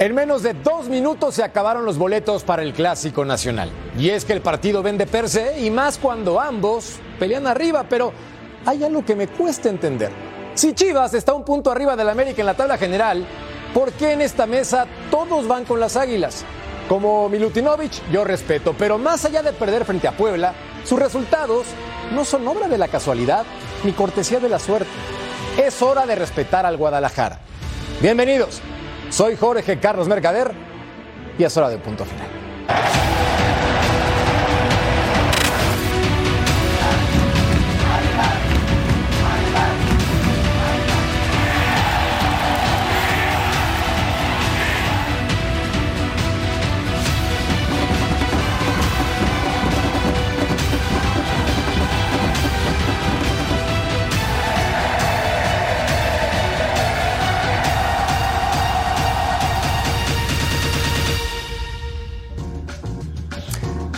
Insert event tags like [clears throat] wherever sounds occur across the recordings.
En menos de dos minutos se acabaron los boletos para el Clásico Nacional. Y es que el partido vende per se y más cuando ambos pelean arriba, pero hay algo que me cuesta entender. Si Chivas está un punto arriba del América en la tabla general, ¿por qué en esta mesa todos van con las águilas? Como Milutinovich, yo respeto, pero más allá de perder frente a Puebla, sus resultados no son obra de la casualidad ni cortesía de la suerte. Es hora de respetar al Guadalajara. Bienvenidos. Soy Jorge Carlos Mercader y es hora de punto final.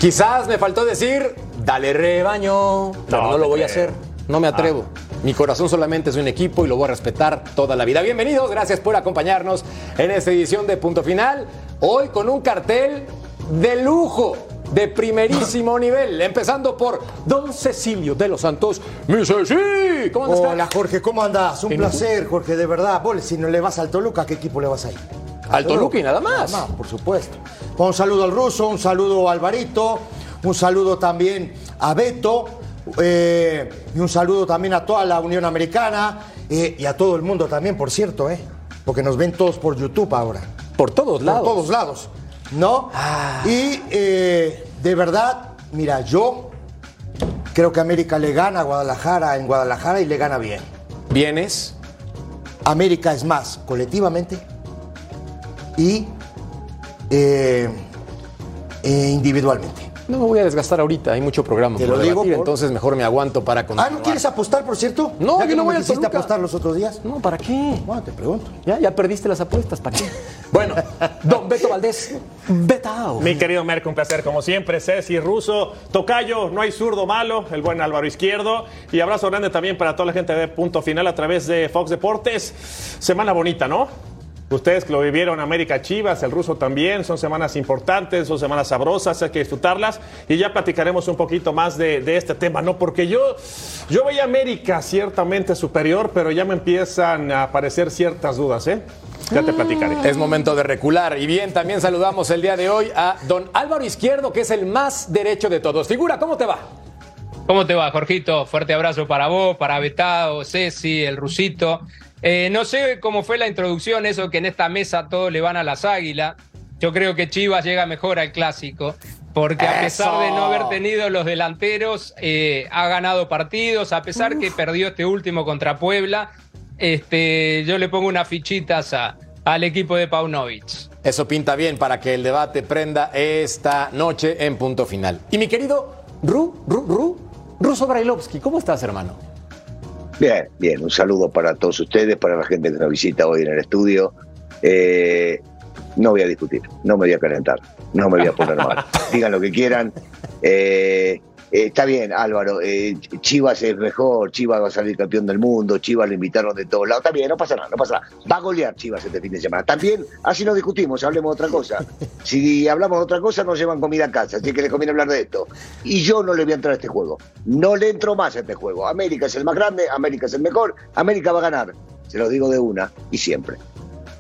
Quizás me faltó decir, dale rebaño, pero no, No lo voy a hacer. No me atrevo. Mi corazón solamente es un equipo y lo voy a respetar toda la vida. Bienvenidos, gracias por acompañarnos en esta edición de Punto Final. Hoy con un cartel de lujo, de primerísimo [laughs] nivel. Empezando por Don Cecilio de los Santos. Mi Ceci, ¿cómo andas? Hola Jorge, ¿cómo andás? Un placer, Jorge, de verdad. Vos, si no le vas al Toluca, ¿a qué equipo le vas a ir? Al Toluca y nada más. Nada más, por supuesto. Un saludo al ruso, un saludo a Alvarito, un saludo también a Beto, eh, y un saludo también a toda la Unión Americana eh, y a todo el mundo también, por cierto, ¿eh? Porque nos ven todos por YouTube ahora. Por todos Por lados. todos lados, ¿no? Y eh, de verdad, mira, yo creo que América le gana a Guadalajara en Guadalajara y le gana bien. Vienes. América es más colectivamente y eh, eh, individualmente. No me voy a desgastar ahorita, hay mucho programa Te por lo digo por- entonces mejor me aguanto para Ah, continuar. ¿no quieres apostar, por cierto? No, ¿Ya yo que no voy al Toluca. apostar los otros días? No, ¿para qué? Bueno, te pregunto. Ya, ya perdiste las apuestas, ¿para qué? [laughs] Bueno, don Beto Valdés, Betao. Mi querido Merck, un placer como siempre. Ceci, Ruso, Tocayo, no hay zurdo malo, el buen Álvaro Izquierdo. Y abrazo grande también para toda la gente de Punto Final a través de Fox Deportes. Semana bonita, ¿no? Ustedes que lo vivieron, América Chivas, el ruso también, son semanas importantes, son semanas sabrosas, hay que disfrutarlas y ya platicaremos un poquito más de, de este tema, ¿no? Porque yo, yo veía América ciertamente superior, pero ya me empiezan a aparecer ciertas dudas, ¿eh? Ya te platicaré. Es momento de recular. Y bien, también saludamos el día de hoy a don Álvaro Izquierdo, que es el más derecho de todos. Figura, ¿cómo te va? ¿Cómo te va, Jorgito? Fuerte abrazo para vos, para Betao, Ceci, el Rusito. Eh, no sé cómo fue la introducción, eso que en esta mesa todos le van a las águilas. Yo creo que Chivas llega mejor al clásico, porque a pesar de no haber tenido los delanteros, eh, ha ganado partidos, a pesar que perdió este último contra Puebla. Este, yo le pongo unas fichitas a- al equipo de Paunovic. Eso pinta bien para que el debate prenda esta noche en punto final. Y mi querido Ru, Ru, Ru, Ruso Brailovsky, ¿cómo estás, hermano? Bien, bien, un saludo para todos ustedes, para la gente que nos visita hoy en el estudio. Eh, no voy a discutir, no me voy a calentar, no me voy a poner mal. [laughs] Digan lo que quieran. Eh, eh, está bien, Álvaro, eh, Chivas es mejor, Chivas va a salir campeón del mundo, Chivas lo invitaron de todos lados. Está bien, no pasa nada, no pasa nada. Va a golear Chivas este fin de semana. También, así no discutimos, hablemos de otra cosa. [laughs] Si hablamos de otra cosa, nos llevan comida a casa, así que les conviene hablar de esto. Y yo no le voy a entrar a este juego. No le entro más a este juego. América es el más grande, América es el mejor, América va a ganar. Se lo digo de una y siempre.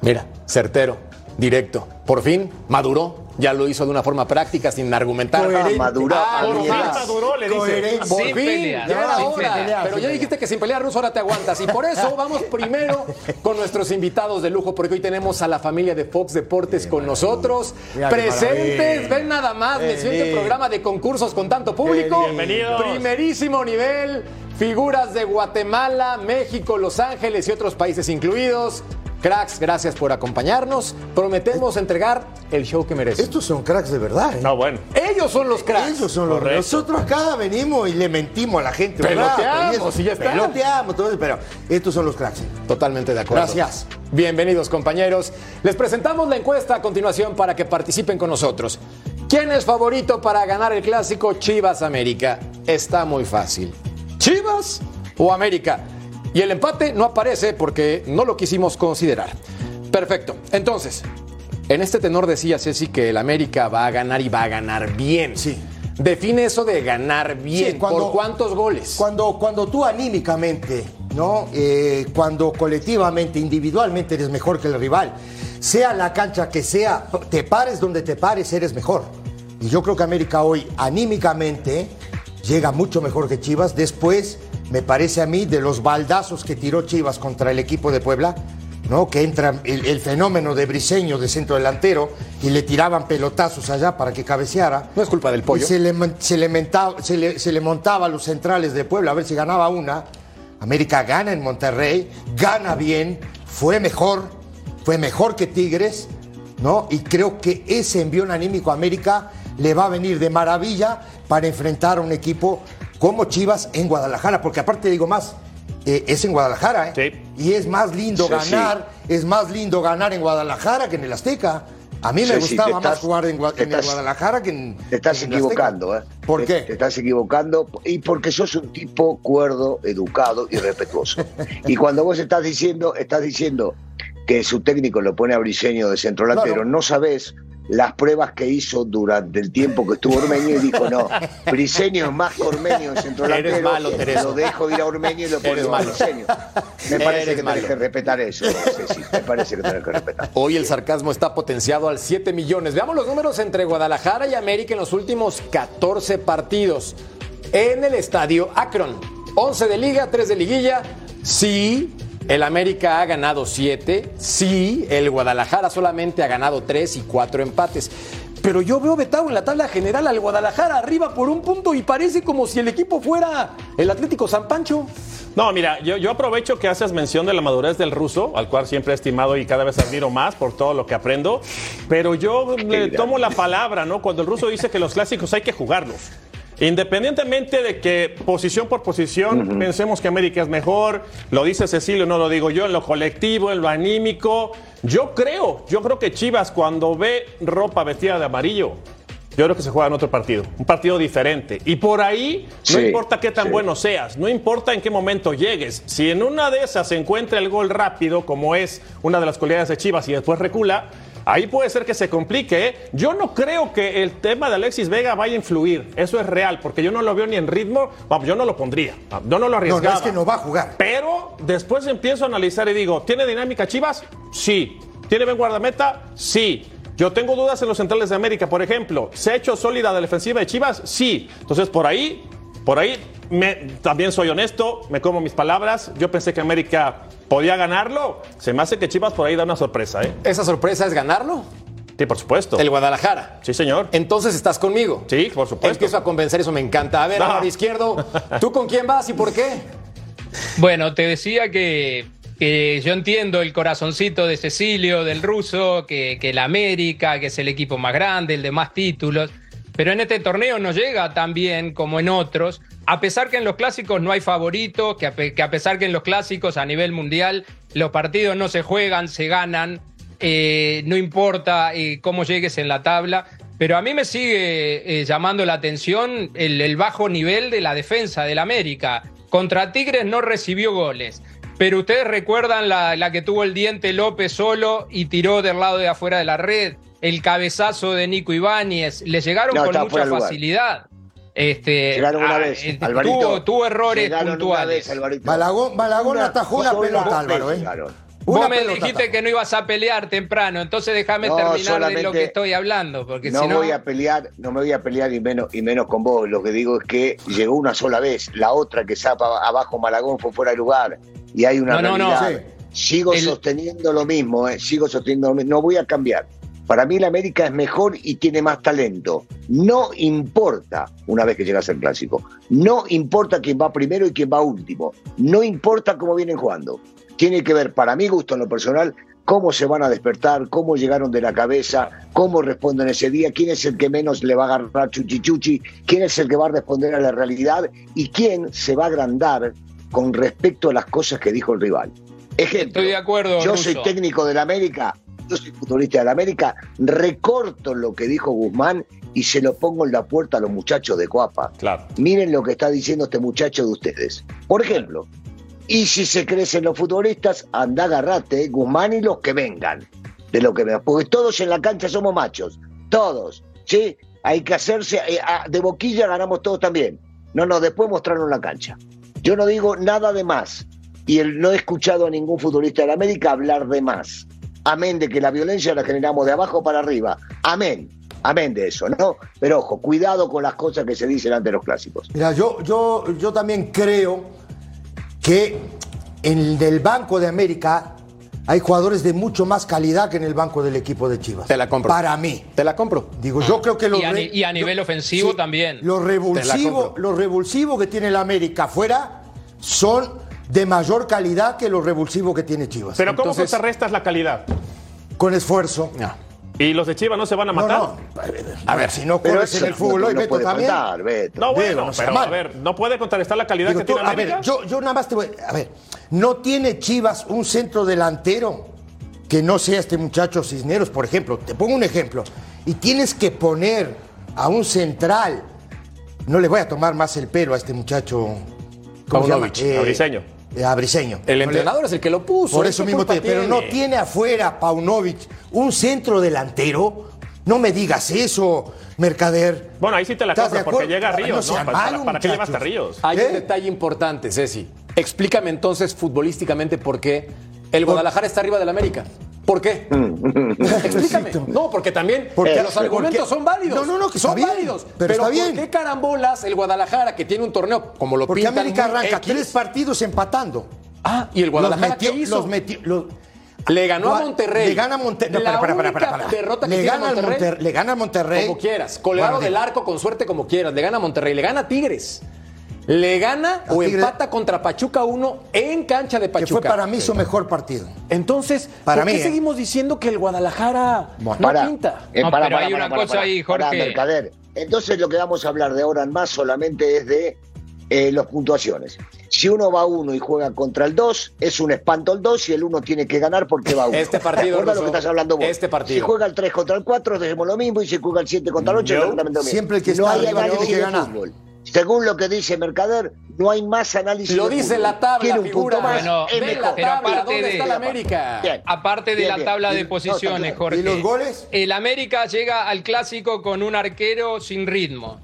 Mira, certero, directo. Por fin maduró Ya lo hizo de una forma práctica, sin argumentar. Coherente. Maduró, Ah, Por maduró, le dice. Por Sin fin, pelear, ya era hora. pelear, Pero ya dijiste que sin pelear, Ruso, ahora te aguantas. Y por eso vamos primero con nuestros invitados de lujo, porque hoy tenemos a la familia de Fox Deportes con nosotros. Mira Presentes, ven nada más, me siento el programa de concursos con tanto público. Bienvenidos. Primerísimo nivel, figuras de Guatemala, México, Los Ángeles y otros países incluidos. Cracks, gracias por acompañarnos. Prometemos entregar el show que merecen. Estos son cracks de verdad. ¿eh? No, bueno. Ellos son los cracks. Ellos son los Correcto. Nosotros acá venimos y le mentimos a la gente. Peloteamos y ya está. Peloteamos, todo eso, pero estos son los cracks. Totalmente de acuerdo. Gracias. Bienvenidos compañeros. Les presentamos la encuesta a continuación para que participen con nosotros. ¿Quién es favorito para ganar el clásico Chivas América? Está muy fácil. ¿Chivas o América? Y el empate no aparece porque no lo quisimos considerar. Perfecto. Entonces, en este tenor decía Ceci que el América va a ganar y va a ganar bien. Sí. Define eso de ganar bien. Sí, cuando- ¿Por cuántos goles? Cuando, cuando tú anímicamente, ¿no? Eh, cuando colectivamente, individualmente eres mejor que el rival, sea la cancha que sea, te pares donde te pares, eres mejor. Y yo creo que América hoy anímicamente llega mucho mejor que Chivas. Después, me parece a mí, de los baldazos que tiró Chivas contra el equipo de Puebla, ¿no? Que entra el, el fenómeno de Briseño de centro delantero y le tiraban pelotazos allá para que cabeceara. No es culpa del pollo. Y se le, mon- se le mentaba- se le- se le montaba a los centrales de Puebla a ver si ganaba una. América gana en Monterrey, gana bien, fue mejor, fue mejor que Tigres, ¿no? Y creo que ese envión anímico a América le va a venir de maravilla para enfrentar a un equipo como Chivas en Guadalajara, porque aparte digo más, eh, es en Guadalajara, ¿eh? Sí. Y es más lindo Sí, sí. ganar, es más lindo ganar en Guadalajara que en el Azteca. A mí me gustaba más jugar en, Gua- en el Guadalajara que en. Te estás en equivocando, ¿eh? ¿Por Te- qué? Te estás equivocando y porque sos un tipo cuerdo, educado y respetuoso. [laughs] y cuando vos estás diciendo, estás diciendo que su técnico lo pone a Briseño de centro Claro. no sabés las pruebas que hizo durante el tiempo que estuvo Ormeño y dijo, no, [laughs] Briseño es más que Ormeño de centro Eres malo, Tereso. lo dejo ir a Ormeño y lo pongo a malo. Briseño. Me parece Eres que malo. tenés que respetar eso, Ceci, me parece que tenés que respetar. Hoy el sarcasmo está potenciado al 7 millones. Veamos los números entre Guadalajara y América en los últimos 14 partidos. En el estadio Akron. 11 de liga, 3 de liguilla. Sí, el América ha ganado 7. Sí, el Guadalajara solamente ha ganado 3 y 4 empates. Pero yo veo vetado en la tabla general al Guadalajara arriba por un punto y parece como si el equipo fuera el Atlético San Pancho. No, mira, yo, yo aprovecho que haces mención de la madurez del ruso, al cual siempre he estimado y cada vez admiro más por todo lo que aprendo, pero yo le grande. tomo la palabra, ¿no? Cuando el ruso dice que los clásicos hay que jugarlos. Independientemente de que posición por posición pensemos que América es mejor, lo dice Cecilio, no lo digo yo, en lo colectivo, en lo anímico, yo creo, yo creo que Chivas cuando ve ropa vestida de amarillo, yo creo que se juega en otro partido, un partido diferente. Y por ahí, no importa qué tan sí. bueno seas, no importa en qué momento llegues, si en una de esas se encuentra el gol rápido, como es una de las cualidades de Chivas, y después recula, ahí puede ser que se complique. ¿eh? Yo no creo que el tema de Alexis Vega vaya a influir, eso es real, porque yo no lo veo ni en ritmo, vamos, yo no lo pondría, yo no lo No, arriesgaba. no es que no va a jugar. Pero después empiezo a analizar y digo, ¿tiene dinámica Chivas? Sí. ¿Tiene buen guardameta? Sí. Yo tengo dudas en los centrales de América, por ejemplo. ¿Se ha hecho sólida la defensiva de Chivas? Sí. Entonces, por ahí, por ahí, me- también soy honesto, me como mis palabras. Yo pensé que América podía ganarlo. Se me hace que Chivas por ahí da una sorpresa, ¿eh? ¿Esa sorpresa es ganarlo? Sí, por supuesto. El Guadalajara. Sí, señor. Entonces estás conmigo. Sí, por supuesto. Empiezo a convencer, eso me encanta. A ver, No. Izquierdo, ¿tú con quién vas y por qué? Bueno, te decía que, que yo entiendo el corazoncito de Cecilio, del ruso, que, que el América, que es el equipo más grande, el de más títulos, pero en este torneo no llega tan bien como en otros, a pesar que en los clásicos no hay favoritos, que a, pesar que en los clásicos a nivel mundial los partidos no se juegan, se ganan, eh, no importa eh, cómo llegues en la tabla. Pero a mí me sigue eh, llamando la atención el, el bajo nivel de la defensa del América. Contra Tigres no recibió goles. Pero ustedes recuerdan la, la que tuvo el diente López solo y tiró del lado de afuera de la red. El cabezazo de Nico Ibáñez. Le llegaron No, con mucha facilidad. Este, Llegaron una ah, vez, eh, Alvarito. tuvo, tuvo errores Llegaron una puntuales. vez, Malagón Una atajó una pelota, vez Álvaro, ¿eh? Vos me dijiste que no ibas a pelear temprano, entonces déjame terminar de lo que estoy hablando, porque no si no voy a pelear, no me voy a pelear y menos y menos con vos. Lo que digo es que llegó una sola vez, la otra que zapa abajo Malagón fue fuera de lugar y hay una no, realidad. No, no. Sigo sosteniendo lo mismo, eh, sigo sosteniendo lo mismo, no voy a cambiar. Para mí la América es mejor y tiene más talento. No importa una vez que llegas al clásico. No importa quién va primero y quién va último. No importa cómo vienen jugando tiene que ver, para mi gusto en lo personal, cómo se van a despertar, cómo llegaron de la cabeza, cómo responden ese día, quién es el que menos le va a agarrar chuchichuchi, quién es el que va a responder a la realidad y quién se va a agrandar con respecto a las cosas que dijo el rival. Ejemplo, Estoy de acuerdo. Yo soy técnico de la América, yo soy futbolista de la América, recorto lo que dijo Guzmán y se lo pongo en la puerta a los muchachos de Coapa. Claro. Miren lo que está diciendo este muchacho de ustedes. Por ejemplo, y si se crecen los futbolistas, anda, agarrate, Guzmán y los que vengan. De lo que vengan. Porque todos en la cancha somos machos. Todos. ¿Sí? Hay que hacerse. Eh, de boquilla ganamos todos también. No, no, después mostrarnos la cancha. Yo no digo nada de más. Y no he escuchado a ningún futbolista de la América hablar de más. Amén de que la violencia la generamos de abajo para arriba. Amén. Amén de eso, ¿no? Pero ojo, cuidado con las cosas que se dicen ante los clásicos. Mira, yo, yo, yo también creo que en el Banco de América hay jugadores de mucho más calidad que en el banco del equipo de Chivas. Te la compro. Para mí. Te la compro. Digo, yo creo que los y, a, y a nivel ofensivo sí, también. Los revulsivos, los revulsivos que tiene el América afuera son de mayor calidad que los revulsivos que tiene Chivas. Pero ¿cómo Entonces- contrarrestas la calidad? Con esfuerzo. No. ¿Y los de Chivas no se van a matar? no. A ver, si no corres en el fútbol hoy, no Beto puede también. Beto. No, bueno, Digo, pero a ver, ¿no puede contrarrestar la calidad Digo, que tú, tiene a ver, yo, yo nada más te voy. A ver, ¿no tiene Chivas un centro delantero que no sea este muchacho Cisneros, por ejemplo? Te pongo un ejemplo. Y tienes que poner a un central. No le voy a tomar más el pelo a este muchacho. ¿Cómo se llama? Eh, a Briseño. El entrenador es el que lo puso. Por ¿eh? eso ¿Qué mismo te. Pero no tiene? afuera Paunovic un centro delantero. No me digas eso, Mercader. Bueno, ahí sí te la ¿Estás de compro porque llega Ríos, No ¿no? ¿Para, para- qué llevaste a Ríos? Hay ¿Eh? un detalle importante, Ceci. Explícame entonces futbolísticamente por qué el Guadalajara está arriba del América. ¿Por qué? [laughs] Explícame. No, porque también Porque- los argumentos porque- son válidos. No, no, no, que son bien, válidos. pero Pero, está ¿por bien. qué carambolas el Guadalajara que tiene un torneo como lo Porque pintan América arranca X? tres partidos empatando. Ah, y el Guadalajara los metió, ¿qué hizo? los metió- los- Le ganó a Monterrey. Le gana a Monterrey. La única derrota que le gana Monterrey. Monterrey. Le gana a Monterrey. Como quieras. Colgado Bueno, del arco con suerte como quieras. Le gana a Monterrey. Le gana a Tigres. Le gana o empata contra Pachuca 1 en cancha de Que Pachuca. fue para mí su mejor partido. Entonces, Para ¿por qué mí, ¿eh? seguimos diciendo que el Guadalajara no Pará. pinta? Eh, No, pará, pero pará, hay una cosa ahí, pará, Jorge. Mercader. Entonces lo que vamos a hablar de ahora en más solamente es de eh, las puntuaciones. Si uno va uno y juega contra el 2, es un espanto el 2 y el 1 tiene que ganar porque va uno. Este partido, Recuerda lo Russo, que estás hablando vos. este partido. Si juega el 3 contra el 4, decimos lo mismo. Y si juega el 7 contra el 8, Yo- exactamente lo mismo. siempre el que no está hay arriba análisis tiene que de ganar. fútbol. Según lo que dice Mercader, no hay más análisis Lo de dice la tabla, Quiere un figura. punto más, Bueno, mejor. la Pero tabla, aparte ¿dónde de- está la América? Bien. Aparte de Bien, la bien. tabla de no, posiciones. Jorge. ¿Y los goles? El América llega al clásico con un arquero sin ritmo,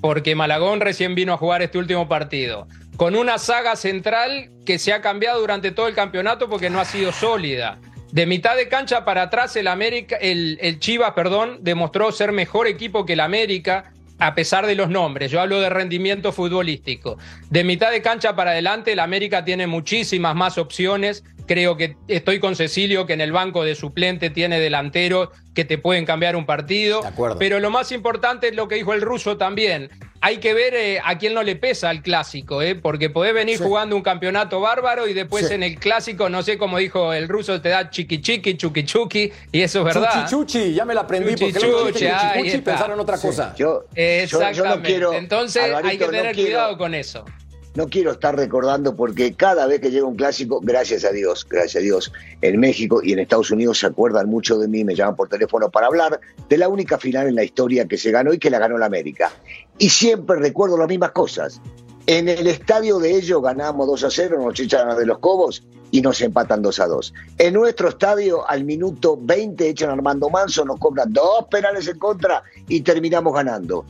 porque Malagón recién vino a jugar este último partido. Con una saga central que se ha cambiado durante todo el campeonato porque no ha sido sólida. De mitad de cancha para atrás, el América, el, el Chivas, perdón, demostró ser mejor equipo que el América, a pesar de los nombres. Yo hablo de rendimiento futbolístico. De mitad de cancha para adelante, el América tiene muchísimas más opciones. Creo que estoy con Cecilio, que en el banco de suplente tiene delanteros que te pueden cambiar un partido. De acuerdo. Pero lo más importante es lo que dijo el ruso también. Hay que ver eh, a quién no le pesa el clásico, ¿eh? porque podés venir Sí. jugando un campeonato bárbaro y después Sí. en el clásico, no sé cómo dijo el ruso, te da chiqui chiqui, chuki chuki, y eso es verdad. Chuchi, chuchi, ya me la aprendí. Chuchi, porque chuchi, y está. pensaron en otra cosa. Yo, yo- yo no Exactamente. quiero, Entonces hay que no tener quiero- cuidado con eso. No quiero estar recordando porque cada vez que llega un clásico, gracias a Dios, gracias a Dios, en México y en Estados Unidos se acuerdan mucho de mí, me llaman por teléfono para hablar de la única final en la historia que se ganó y que la ganó la América. Y siempre recuerdo las mismas cosas. En el estadio de ellos ganamos 2 a 0, nos echan de los cobos y nos empatan 2 a 2. En nuestro estadio, al minuto 20, echan Armando Manso, nos cobran dos penales en contra y terminamos ganando.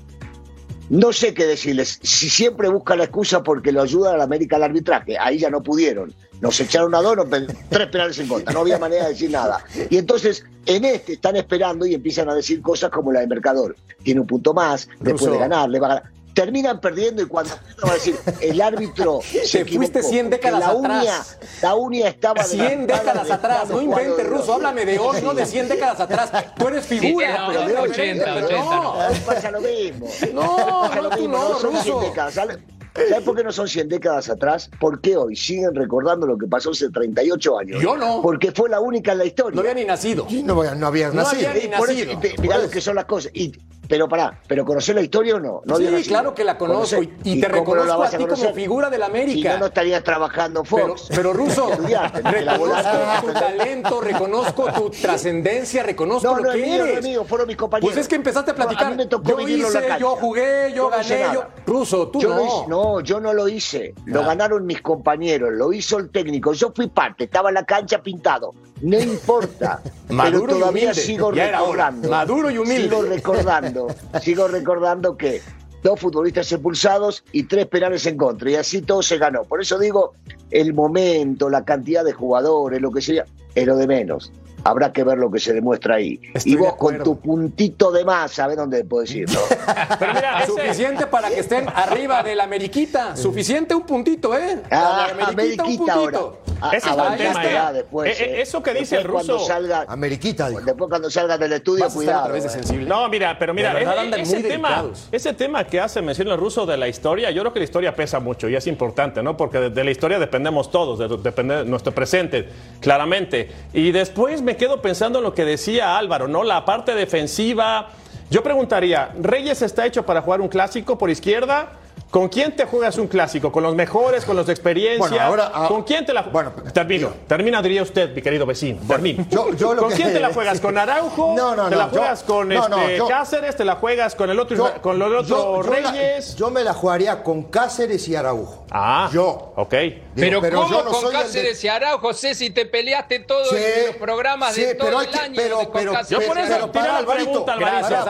No sé qué decirles. Si siempre busca la excusa porque lo ayuda a la América al arbitraje, ahí ya no pudieron. Nos echaron a dos, nos [laughs] tres penales en contra, no había manera de decir nada. Y entonces, en este están esperando y empiezan a decir cosas como la de Mercador. Tiene un punto más, después de ganar, le va a ganar. Terminan perdiendo y cuando va a decir, el árbitro [laughs] se Te fuiste equivocó, 100 décadas la uña, atrás. la uña estaba 100 adelantada décadas atrás, no de ruso, háblame de hoy, no de 100 décadas atrás. Tú eres figura, no, pero de no, hoy. 80, pero 80 no. no. Pasa lo mismo. No, Pasa no, lo tú mismo, no, son 100 Russo. décadas. ¿Sabes ¿Sabes por qué no son 100 décadas atrás? Porque hoy siguen recordando lo que pasó hace 38 años. Yo no. Porque fue la única en la historia. No había ni nacido. Sí, no, no habías No nacido. había Y por eso, nacido. mirá Por lo que son las cosas. Y, pero pará, ¿pero conocer la historia o no? Sí, claro que la conozco y- y te la reconozco vas a ti como figura del América. Si no, no estarías trabajando en Pero, Fox. pero Ruso, [laughs] la reconozco tu talento, reconozco tu trascendencia, reconozco No, lo no que es mío, eres. mío, fueron mis compañeros. Pues es que empezaste a platicar. mí me tocó yo la hice, cancha. yo jugué, yo, gané, yo. Ruso, tú Yo no. hice- no, yo no lo hice. Lo Ah. ganaron mis compañeros, lo hizo el técnico. Yo fui parte, estaba en la cancha pintado. No importa. [laughs] Maduro pero y todavía humilde. sigo recordando. Maduro y humilde. Sigo recordando, sigo recordando que dos futbolistas expulsados y tres penales en contra. Y así todo se ganó. Por eso digo, el momento, la cantidad de jugadores, lo que sea, es lo de menos. Habrá que ver lo que se demuestra ahí. Estoy y vos con tu puntito de más, ¿sabés dónde puedes ir? no? [laughs] Pero mira, [laughs] ese- Suficiente para que estén arriba de la Ameriquita. Suficiente un puntito, ¿eh? Ah, La Ameriquita ahora. A- ese es el tema. ya ¿eh? después, Eh, eh. Eso que dice el ruso. salga- Ameriquita, dijo. después cuando salgas del estudio, cuidado. eh. No, mira, pero mira, ese, tema, ese tema que hace mención el ruso de la historia, yo creo que la historia pesa mucho y es importante, ¿no? Porque de, de la historia dependemos todos, de, depende de nuestro presente, claramente. Y después me quedo pensando en lo que decía Álvaro, ¿no? La parte defensiva. Yo preguntaría, ¿Reyes está hecho para jugar un clásico por izquierda? ¿Con quién te juegas un clásico? ¿Con los mejores, con los de experiencia? Bueno, ahora, ah, ¿Con quién te la bueno, Termino. Termina, diría usted, mi querido vecino. Termino. yo- yo lo ¿Con que- quién te la [laughs] juegas? ¿Con Araujo? No, no, ¿Te no, la yo- juegas con este, yo- Cáceres? ¿Te la juegas con el otro, Yo- con el otro yo- yo la- Reyes? yo me la jugaría con Cáceres y Araujo. Ah, Yo. Ok. Digo, Pero, ¿cómo yo no con soy el de- Cáceres y Araujo, José, si te peleaste todo Sí, en los programas sí, de todo pero el que- año pero- de- pero-? Yo por eso la Alvarito. pregunta, Alvarito. Gracias,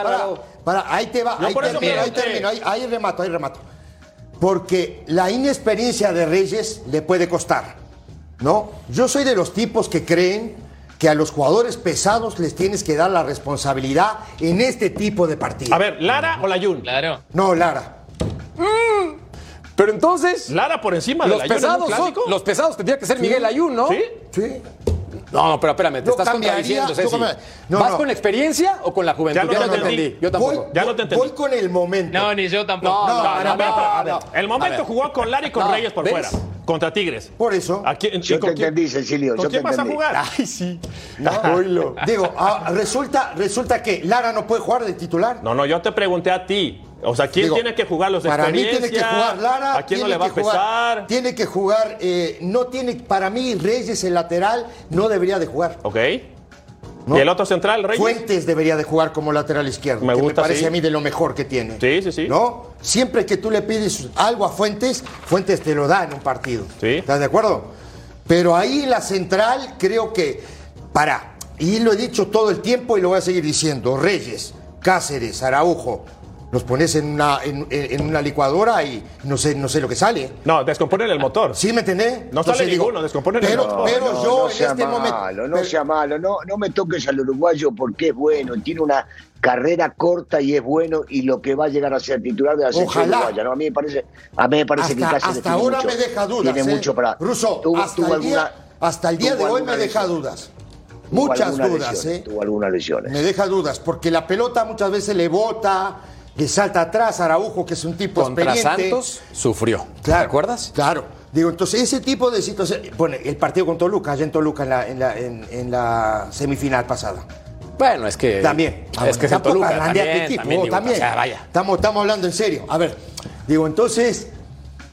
Para, ahí te va, ahí termino, ahí remato, ahí remato. Porque la inexperiencia de Reyes le puede costar, ¿no? Yo soy de los tipos que creen que a los jugadores pesados les tienes que dar la responsabilidad en este tipo de partidos. A ver, ¿Lara o Layun? Claro. No, Lara. Pero entonces, Lara por encima de los en un pesados, son, clásico. los pesados tendría que ser Miguel Ayun, ¿no? ¿Sí? Sí. No, pero espérame, te Yo estás contradiciendo, Ceci. no, ¿Vas no. con la experiencia o con la juventud? Ya te no te entendí. entendí. Yo tampoco. Voy, Ya no te entendí. voy con el momento. No, ni yo tampoco. No, No, no, para, no, para, no, para. no. El momento jugó con Lara y con No, Reyes por ¿ves? fuera. Contra Tigres. Por eso. ¿A quién, Yo con te quién- entendí, Cecilio, ¿Con yo quién te vas a jugar? Ay, sí. [laughs] Digo, ah, resulta, resulta que Lara no puede jugar de titular. No, no, yo te pregunté a ti. O sea, ¿quién Digo, tiene que jugar los Para mí tiene que jugar Lara. ¿A quién no le va a jugar- pesar? tiene que jugar, eh, no tiene, para mí Reyes el lateral no debería de jugar. Ok. ¿no? ¿Y el otro central, Reyes? Fuentes debería de jugar como lateral izquierdo. Me que gusta, me parece sí. a mí de lo mejor que tiene. Sí, sí, sí. ¿No? Siempre que tú le pides algo a Fuentes, Fuentes te lo da en un partido. Sí. ¿Estás de acuerdo? Pero ahí la central creo que, para, y lo he dicho todo el tiempo y lo voy a seguir diciendo, Reyes, Cáceres, Araujo, los pones en una, en, en una licuadora y no sé, no sé lo que sale. No, descomponen el motor. ¿Sí me entendés? No sale ninguno, descomponen el motor. pero no, yo no en sea este malo, momento... no pero- sea malo, no, no me toques al uruguayo porque es bueno, tiene una carrera corta y es bueno y lo que va a llegar a ser titular de la selección Ojalá. uruguaya, ¿no? A mí me parece, a mí me parece que hasta, Cáceres hasta tiene ahora mucho- me deja dudas. Tiene ¿eh? mucho para. Russo, tuvo- hasta, tuvo el día, hasta el día de hoy me deja dudas. Muchas dudas, lesiones, ¿eh? Tuvo algunas lesiones. Me deja dudas, porque la pelota muchas veces le bota, le salta atrás Araujo, que es un tipo Contra experiente. Santos sufrió. Claro, ¿Te acuerdas? Claro. Digo, entonces ese tipo de situaciones. Bueno, el partido con Toluca, allá en Toluca en la, en la, en- en la semifinal pasada. Bueno, es que. También. Ah, Es que Tampoco Toluca. También, equipo, también, digo, también. O sea, vaya. Estamos, estamos hablando en serio. A ver, digo, entonces,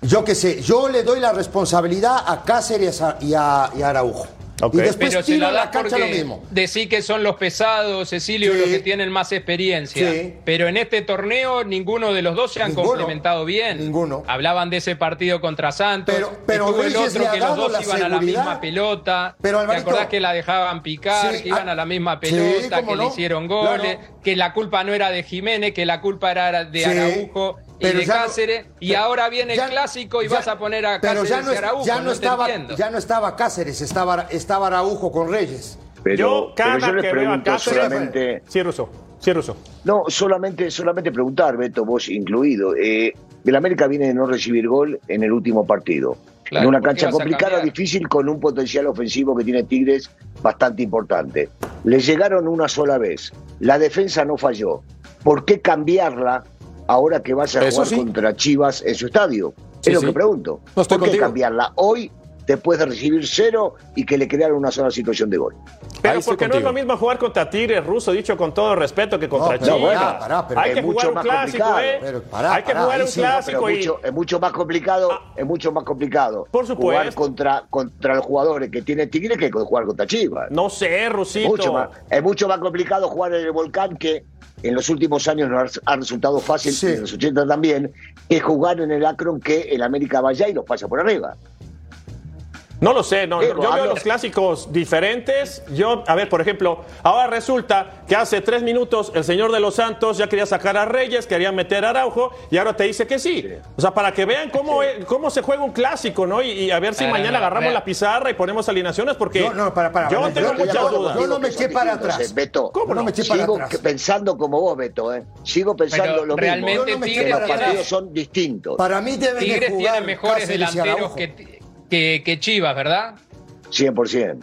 yo qué sé, yo le doy la responsabilidad a Cáceres a- y a, y a Araujo. Ok. Y después Pero se tiro la a la da cancha lo porque mismo. decir que son los pesados, Cecilio, Sí. los que tienen más experiencia. Sí. Pero en este torneo ninguno de los dos se han Ninguno. complementado bien. Ninguno. Hablaban de ese partido contra Santos. Pero- pero el otro que los dos iban a la misma pelota. Pero, ¿Te Alvarito- acordás que la dejaban picar, Sí, que iban ah, a la misma pelota, que le hicieron goles, Claro. que la culpa no era de Jiménez, que la culpa era de Sí. Y Pero de no- Cáceres, y pero ahora viene ya- el clásico y ya- vas a poner a pero Cáceres ya no, y es- Araujo. ya no, estaba, ya no estaba Cáceres, estaba, estaba Araujo con Reyes. Pero yo, cada pero yo les que veo a pregunto Cáceres. solamente. Sí, Russo. Sí, Russo. No, solamente, solamente preguntar, Beto, vos incluido. Eh, el América viene de no recibir gol en el último partido. Claro, en una ¿por qué cancha complicada, difícil, con un potencial ofensivo que tiene Tigres bastante importante. Le llegaron una sola vez. La defensa no falló. ¿Por qué cambiarla ahora que vas a Eso jugar sí. contra Chivas en su estadio? Sí, es lo que pregunto. No estoy ¿Por qué contigo. cambiarla hoy después de recibir cero y que le crearon una sola situación de gol? Pero Ahí porque no es lo mismo jugar contra Tigres, Russo, dicho con todo respeto, que contra No, pero Chivas. bueno, pará, pero Hay es que mucho jugar un más clásico, complicado. ¿eh? Pero pará, Hay que pará, jugar un sí, clásico y. mucho, es mucho más complicado, es mucho más complicado Por supuesto. jugar contra, contra los jugadores que tiene Tigre que jugar contra Chivas. No sé, Rusito. mucho más, es mucho más complicado jugar en el volcán que en los últimos años nos ha, resultado fácil, Sí. en los 80 también, que jugar en el Akron que el América vaya y los pasa por arriba. No lo sé, no, yo veo los clásicos diferentes. Yo, a ver, por ejemplo, ahora resulta que hace tres minutos el señor de los Santos ya quería sacar a Reyes, quería meter a Araujo y ahora te dice que sí. O sea, para que vean cómo, es- cómo se juega un clásico, ¿no? Y, y a ver si mañana no, agarramos vea. la pizarra y ponemos alineaciones porque No, no, para, para, yo para, tengo yo- muchas dudas. yo no me eché para atrás. Beto. ¿Cómo no me eché para Sigo atrás. pensando como vos, Beto, ¿eh? Sigo pensando Pero lo realmente mismo. No Los para tiene- atrás. partidos son distintos. Para mí deben de Tigres jugar tiene mejores delanteros que, que, que Chivas, ¿verdad? 100%.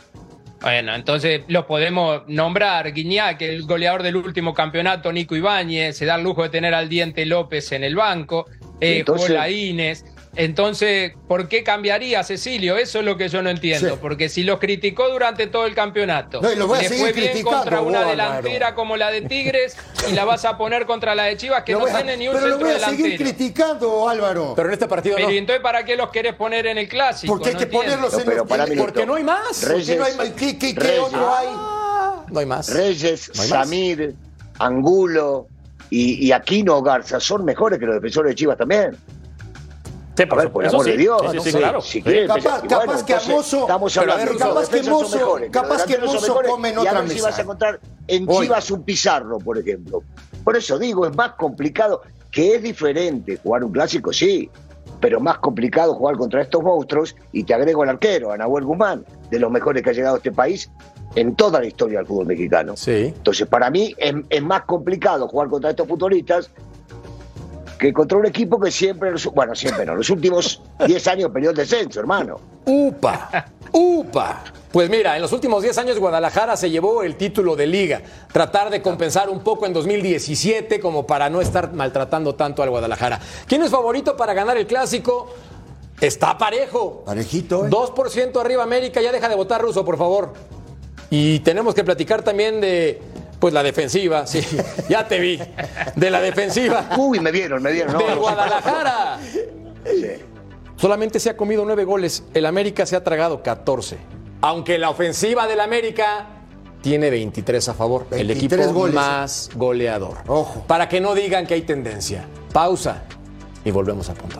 Bueno, entonces los podemos nombrar. Guiñac, el goleador del último campeonato, Nico Ibáñez, se da el lujo de tener al Diente López en el banco, eh, Entonces- jugó Laínez. Entonces, ¿por qué cambiaría Cecilio? Eso es lo que yo no entiendo. Sí. Porque si los criticó durante todo el campeonato, No, y lo voy a le seguir fue bien contra una delantera Álvaro. como la de Tigres y la vas a poner contra la de Chivas que Lo no a- tiene ni un pero lo centro voy a seguir delantero. criticando, Álvaro. Pero en este partido Pero no. ¿y entonces para qué los querés poner en el clásico? Porque hay No que entiendo. ponerlos en pero los para en- mí Porque no hay más. Re- porque no hay- Reyes. ¿Qué, qué- qué Reyes. otro hay? Ah, no hay más. Reyes, No hay más. Samir, Angulo y, y Aquino Garza son mejores que los defensores de Chivas también. Sí, A por ver, por Eso amor sí. de Dios. Sí, sí, sí, no sé, claro. si quieren Capaz- capaz bueno, que a entonces, Mozo- Estamos pero a hablando capaz que Mozo- mejores, capaz que Mozo come en otra si vas a encontrar en Hoy. Chivas un Pizarro, por ejemplo. Por eso digo, es más complicado, que es diferente jugar un clásico, sí, pero más complicado jugar contra estos monstruos y te agrego al arquero, a Nahuel Guzmán, de los mejores que ha llegado a este país en toda la historia del fútbol mexicano. Sí. Entonces, para mí es, es más complicado jugar contra estos futbolistas que contra un equipo que siempre, bueno, siempre no, los últimos [laughs] 10 años perdió el descenso, hermano. ¡Upa! ¡Upa! Pues mira, en los últimos 10 años Guadalajara se llevó el título de liga. Tratar de compensar un poco en 2017 como para no estar maltratando tanto al Guadalajara. ¿Quién es favorito para ganar el clásico? Está parejo. Parejito, ¿eh? 2% arriba América, ya deja de votar ruso, por favor. Y tenemos que platicar también de pues la defensiva, sí, [laughs] ya te vi. De la defensiva Uy, me vieron, me vieron. no, no, Guadalajara. sí. Solamente se ha comido nueve goles. El América se ha tragado 14. Aunque la ofensiva del América tiene 23 a favor. el 23 equipo goles, más goleador. Ojo. Para que no digan que hay tendencia. Pausa y volvemos a punto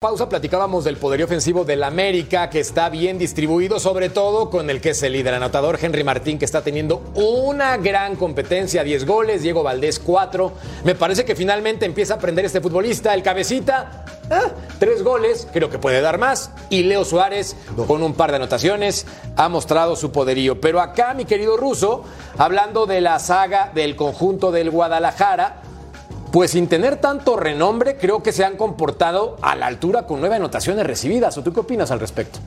Pausa, platicábamos del poderío ofensivo del América, que está bien distribuido, sobre todo con el que es el líder anotador, Henry Martín, que está teniendo una gran competencia, 10 goles, Diego Valdés 4. Me parece que finalmente empieza a aprender este futbolista, el cabecita, ah, 3 goles, creo que puede dar más. Y Leo Suárez, con un par de anotaciones, ha mostrado su poderío. Pero acá, mi querido Ruso, hablando de la saga del conjunto del Guadalajara, pues sin tener tanto renombre, creo que se han comportado a la altura con nueve anotaciones recibidas. ¿O tú qué opinas al respecto?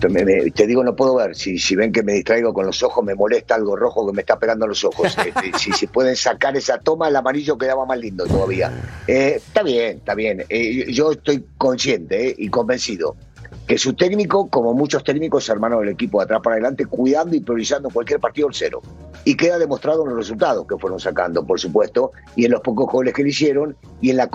te, me- me- te digo, no puedo ver. Si, si ven que me distraigo con los ojos, me molesta algo rojo que me está pegando en los ojos. [laughs] Este, si se pueden sacar esa toma, el amarillo quedaba más lindo todavía. Eh, está bien, está bien. Eh, yo estoy consciente eh, y convencido que su técnico, como muchos técnicos, hermanos del equipo de atrás para adelante, cuidando y priorizando cualquier partido al cero. Y queda demostrado en los resultados que fueron sacando, por supuesto, y en los pocos goles que le hicieron, y en la,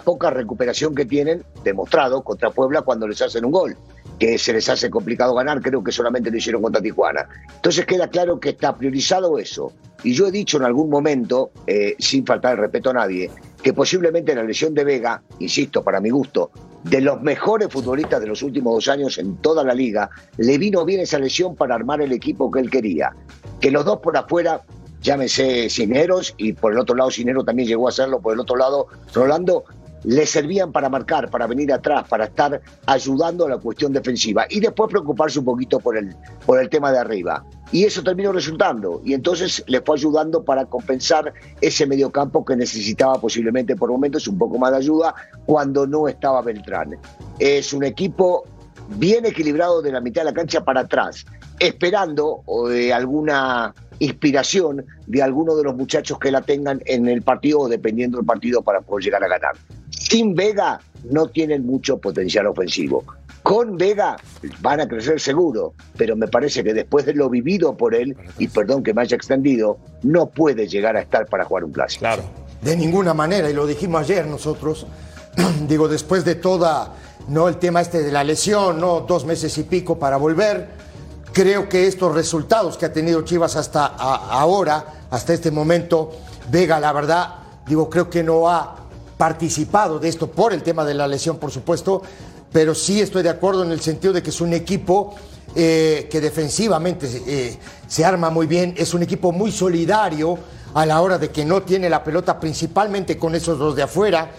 poca recuperación que tienen, demostrado contra Puebla cuando les hacen un gol, que se les hace complicado ganar, creo que solamente lo hicieron contra Tijuana. Entonces queda claro que está priorizado eso. Y yo he dicho en algún momento, eh, sin faltar el respeto a nadie, que posiblemente la lesión de Vega, insisto, para mi gusto, de los mejores futbolistas de los últimos dos años en toda la liga, le vino bien esa lesión para armar el equipo que él quería. Que los dos por afuera, llámese Cineros, y por el otro lado Cinero también llegó a hacerlo, por el otro lado Rolando, le servían para marcar, para venir atrás, para estar ayudando a la cuestión defensiva y después preocuparse un poquito por el, por el tema de arriba. Y eso terminó resultando y entonces le fue ayudando para compensar ese mediocampo que necesitaba posiblemente por momentos un poco más de ayuda cuando no estaba Beltrán. Es un equipo bien equilibrado de la mitad de la cancha para atrás, esperando eh, alguna inspiración de alguno de los muchachos que la tengan en el partido o dependiendo del partido para poder llegar a ganar. Sin Vega no tienen mucho potencial ofensivo. Con Vega van a crecer seguro, pero me parece que después de lo vivido por él, y perdón que me haya extendido, no puede llegar a estar para jugar un clásico. Claro. De ninguna manera, y lo dijimos ayer nosotros, [clears throat] digo, después de toda, no el tema este de la lesión, no dos meses y pico para volver, creo que estos resultados que ha tenido Chivas hasta a- ahora, hasta este momento, Vega, la verdad, digo, creo que no ha participado de esto por el tema de la lesión, por supuesto, pero sí estoy de acuerdo en el sentido de que es un equipo eh, que defensivamente eh, se arma muy bien, es un equipo muy solidario a la hora de que no tiene la pelota, principalmente con esos dos de afuera.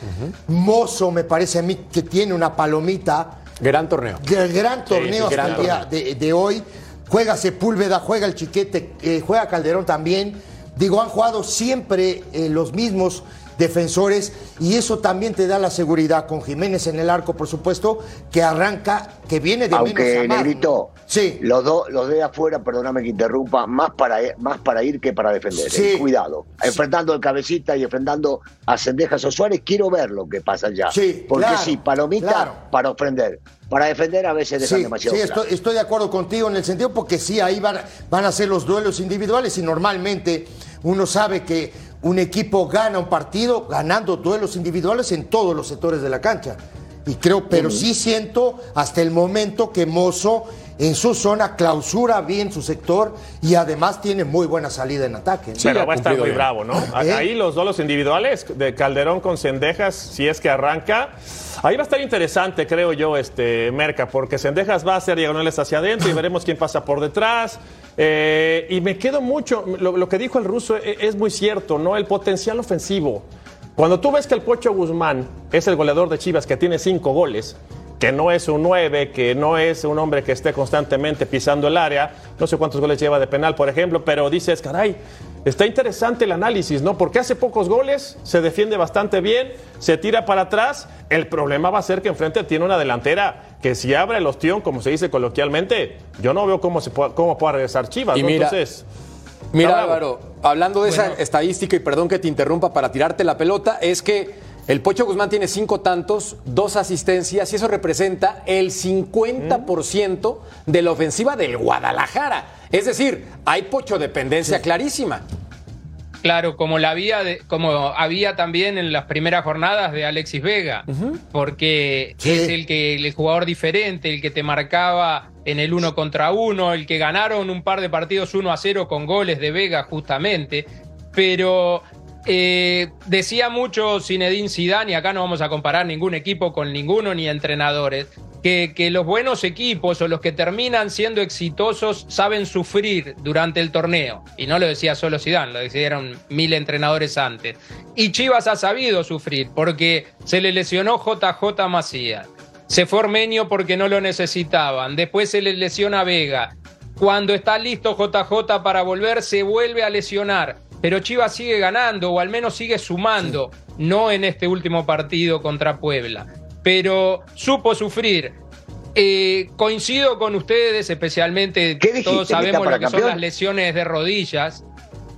Mozo me parece a mí que tiene una palomita Gran torneo. del gran torneo sí, hasta gran el día de, de hoy. Juega Sepúlveda, juega el Chiquete, eh, juega Calderón también. Digo, han jugado siempre los mismos defensores y eso también te da la seguridad con Jiménez en el arco, por supuesto, que arranca, que viene de menos Aunque a más. Negrito, Sí. los dos los de afuera, perdóname que interrumpa, más para, más para ir que para defender. Sí. eh, Cuidado. Enfrentando al cabecita y enfrentando a Sendejas o Suárez, quiero ver lo que pasa allá. Sí, Porque claro, sí, palomita claro. para ofender. Para defender a veces dejan Sí, demasiado. sí, estoy, estoy de acuerdo contigo en el sentido porque sí, ahí van, van a ser los duelos individuales y normalmente uno sabe que un equipo gana un partido ganando duelos individuales en todos los sectores de la cancha. Y creo, pero sí siento hasta el momento que Mozo en su zona clausura bien su sector y además tiene muy buena salida en ataque. ¿no? Sí, Pero va a estar muy bien. bravo, ¿no? ¿Eh? Ahí los duelos individuales de Calderón con Cendejas, si es que arranca. Ahí va a estar interesante, creo yo, este Merca, porque Cendejas va a hacer diagonales hacia adentro y veremos quién pasa por detrás. Eh, y me quedo mucho, lo, que dijo el ruso e- es, muy cierto, ¿no? El potencial ofensivo. Cuando tú ves que el Pocho Guzmán es el goleador de Chivas que tiene cinco goles, que no es un 9, que no es un hombre que esté constantemente pisando el área, no sé cuántos goles lleva de penal, por ejemplo, pero dices, caray, está interesante el análisis, ¿no? Porque hace pocos goles, se defiende bastante bien, se tira para atrás, el problema va a ser que enfrente tiene una delantera que si abre el ostión, como se dice coloquialmente, yo no veo cómo, se pueda, cómo pueda regresar Chivas, Y ¿no? mira, Entonces, Mira. Álvaro, hablando de esa estadística, y perdón que te interrumpa para tirarte la pelota, es que el Pocho Guzmán tiene cinco tantos, dos asistencias, y eso representa el 50% de la ofensiva del Guadalajara. Es decir, hay Pocho dependencia clarísima. Claro, como la había de- como había también en las primeras jornadas de Alexis Vega, porque Sí. es el que el jugador diferente, el que te marcaba en el uno contra uno, el que ganaron un par de partidos 1 a 0 con goles de Vega justamente, pero eh, decía mucho Zinedine Zidane y acá no vamos a comparar ningún equipo con ninguno ni entrenadores. Que, que los buenos equipos o los que terminan siendo exitosos saben sufrir durante el torneo. Y no lo decía solo Zidane, lo decían mil entrenadores antes. Y Chivas ha sabido sufrir porque se le lesionó JJ Macías. Se fue Ormeño porque no lo necesitaban. Después se le lesiona Vega. Cuando está listo JJ para volver, se vuelve a lesionar. Pero Chivas sigue ganando o al menos sigue sumando. No en este último partido contra Puebla. Pero supo sufrir. Eh, coincido con ustedes, especialmente todos ¿Que sabemos lo que son las lesiones de rodillas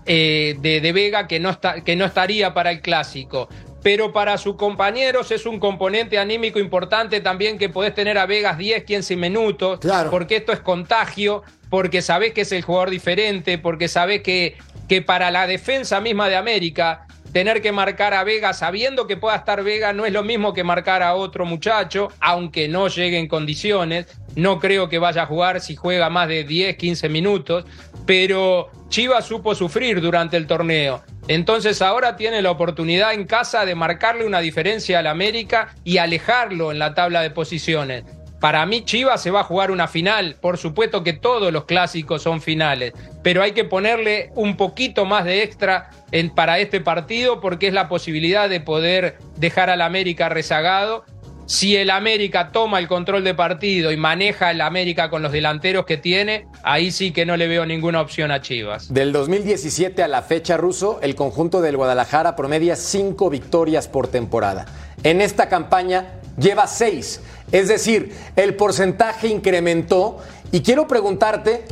eh, de, de Vega que no, está, que no estaría para el clásico. Pero para sus compañeros es un componente anímico importante también que podés tener a Vegas 10, 15 minutos, Claro. porque esto es contagio, porque sabés que es el jugador diferente, porque sabés que, que para la defensa misma de América, tener que marcar a Vega sabiendo que pueda estar Vega no es lo mismo que marcar a otro muchacho, aunque no llegue en condiciones. No creo que vaya a jugar si juega más de 10, 15 minutos, pero Chivas supo sufrir durante el torneo. Entonces ahora tiene la oportunidad en casa de marcarle una diferencia al América y alejarlo en la tabla de posiciones. Para mí Chivas se va a jugar una final, por supuesto que todos los clásicos son finales, pero hay que ponerle un poquito más de extra para este partido porque es la posibilidad de poder dejar al América rezagado. Si el América toma el control de partido y maneja el América con los delanteros que tiene, ahí sí que no le veo ninguna opción a Chivas. Del 2017 a la fecha ruso, el conjunto del Guadalajara promedia cinco victorias por temporada. En esta campaña lleva seis. Es decir, el porcentaje incrementó. Y quiero preguntarte,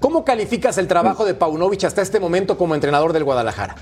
¿cómo calificas el trabajo de Paunovic hasta este momento como entrenador del Guadalajara?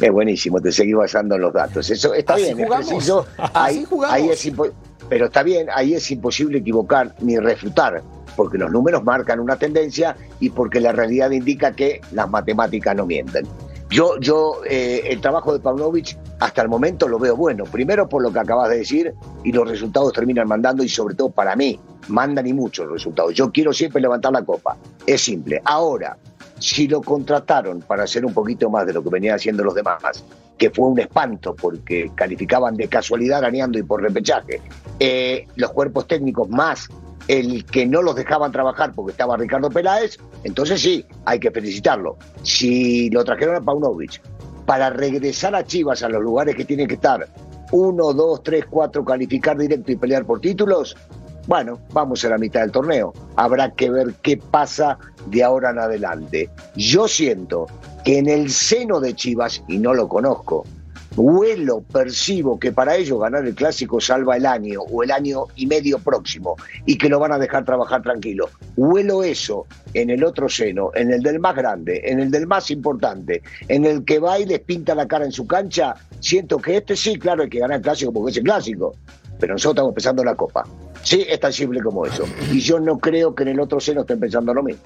Es buenísimo, te seguí basando en los datos. Eso está Así bien, es jugamos, así Ahí, jugamos. ahí es impo- pero está bien, ahí es imposible equivocar ni refutar, porque los números marcan una tendencia y porque la realidad indica que las matemáticas no mienten. Yo, yo eh, el trabajo de Pavlovich hasta el momento lo veo bueno. Primero por lo que acabas de decir y los resultados terminan mandando y sobre todo para mí mandan y mucho los resultados. Yo quiero siempre levantar la copa. Es simple. Ahora, si lo contrataron para hacer un poquito más de lo que venían haciendo los demás, que fue un espanto porque calificaban de casualidad arañando y por repechaje, eh, los cuerpos técnicos más el que no los dejaban trabajar porque estaba Ricardo Peláez, entonces sí, hay que felicitarlo. Si lo trajeron a Paunovic para regresar a Chivas a los lugares que tienen que estar, uno, dos, tres, cuatro, calificar directo y pelear por títulos, bueno, vamos a la mitad del torneo. Habrá que ver qué pasa de ahora en adelante. Yo siento que en el seno de Chivas, y no lo conozco, huelo, percibo que para ellos ganar el clásico salva el año o el año y medio próximo y que lo van a dejar trabajar tranquilo. Huelo eso en el otro seno, en el del más grande, en el del más importante, en el que va y les pinta la cara en su cancha. Siento que este sí, claro, hay que ganar el clásico porque es el clásico, pero nosotros estamos empezando la copa. Sí, es tan simple como eso. Y yo no creo que en el otro seno estén pensando lo mismo.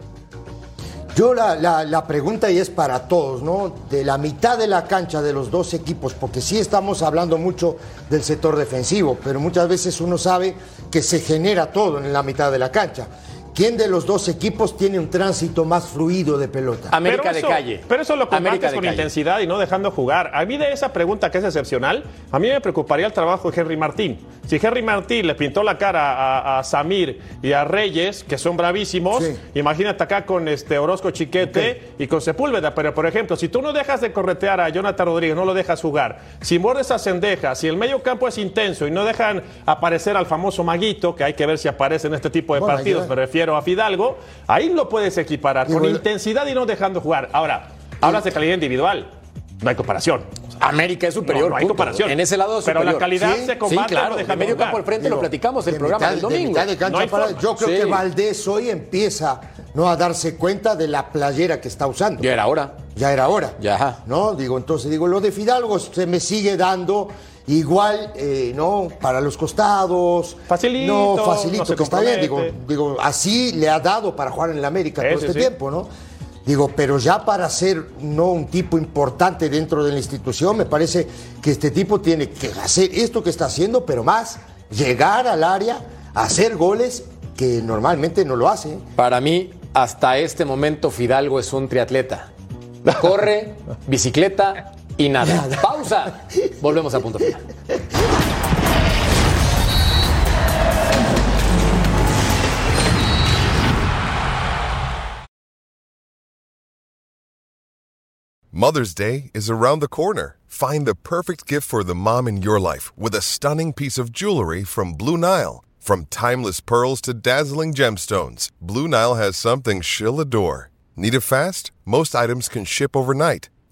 Yo la, la- la pregunta y es para todos, ¿no? De la mitad de la cancha de los dos equipos, porque sí estamos hablando mucho del sector defensivo, pero muchas veces uno sabe que se genera todo en la mitad de la cancha. ¿Quién de los dos equipos tiene un tránsito más fluido de pelota? América de calle. Pero eso lo América combates de con calle. intensidad y no dejando jugar. A mí de esa pregunta que es excepcional, a mí me preocuparía el trabajo de Henry Martín. Si Henry Martín le pintó la cara a, a Samir y a Reyes, que son bravísimos, Sí. imagínate acá con este Orozco Chiquete y con Sepúlveda. Pero, por ejemplo, si tú no dejas de corretear a Jonathan Rodríguez, no lo dejas jugar, si muerdes a Cendeja, si el medio campo es intenso y no dejan aparecer al famoso Maguito, que hay que ver si aparece en este tipo de Bueno, partidos, ya. me refiero a Fidalgo, ahí lo puedes equiparar con bueno- intensidad y no dejando jugar. Ahora, hablas de calidad individual, no hay comparación. América es superior. No, no hay punto. comparación. En ese lado es Pero la superior. calidad Sí, se combate sí, claro. no De dejando medio jugar. campo al frente lo Digo, platicamos el de programa mitad- del de domingo. mitad de cancha No hay para- forma. yo creo Sí. que Valdés hoy empieza ¿no? a darse cuenta de la playera que está usando. Ya era hora. Ya era hora. Ya. ¿No? Digo, entonces, digo, lo de Fidalgo se me sigue dando igual, eh, ¿no? Para los costados. Facilito, No, facilito, no que está bien. Digo, así le ha dado para jugar en el América todo este sí. tiempo, ¿no? Digo, pero ya para ser no un tipo importante dentro de la institución, me parece que este tipo tiene que hacer esto que está haciendo, pero más, llegar al área, hacer goles que normalmente no lo hace. Para mí, hasta este momento, Fidalgo es un triatleta. Corre, [laughs] bicicleta y nada. Pausa. Volvemos a punto final. Mother's Day is around the corner. Find the perfect gift for the mom in your life with a stunning piece of jewelry from Blue Nile. From timeless pearls to dazzling gemstones, Blue Nile has something she'll adore. Need it fast? Most items can ship overnight.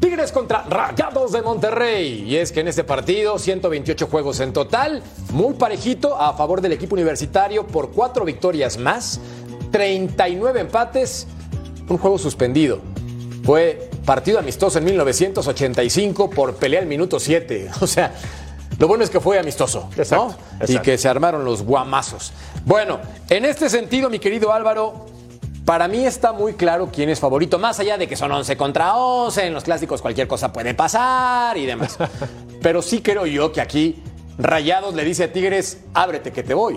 Tigres contra Rayados de Monterrey. Y es que en este partido, 128 juegos en total, muy parejito a favor del equipo universitario por cuatro victorias más, 39 empates, un juego suspendido. Fue partido amistoso en 1985 por pelea al minuto 7. [laughs] O sea, lo bueno es que fue amistoso, ¿no? Exacto, Y que se armaron los guamazos. Bueno, en este sentido, mi querido Álvaro, para mí está muy claro quién es favorito, más allá de que son 11 contra 11, en los clásicos cualquier cosa puede pasar y demás. [laughs] Pero sí creo yo que aquí Rayados le dice a Tigres, ábrete que te voy.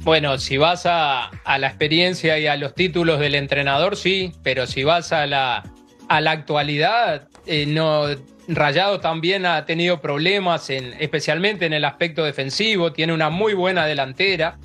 Bueno, si vas a, a la experiencia y a los títulos del entrenador, sí, pero si vas a la, a la actualidad, eh, no, Rayado también ha tenido problemas, en, especialmente en el aspecto defensivo, tiene una muy buena delantera,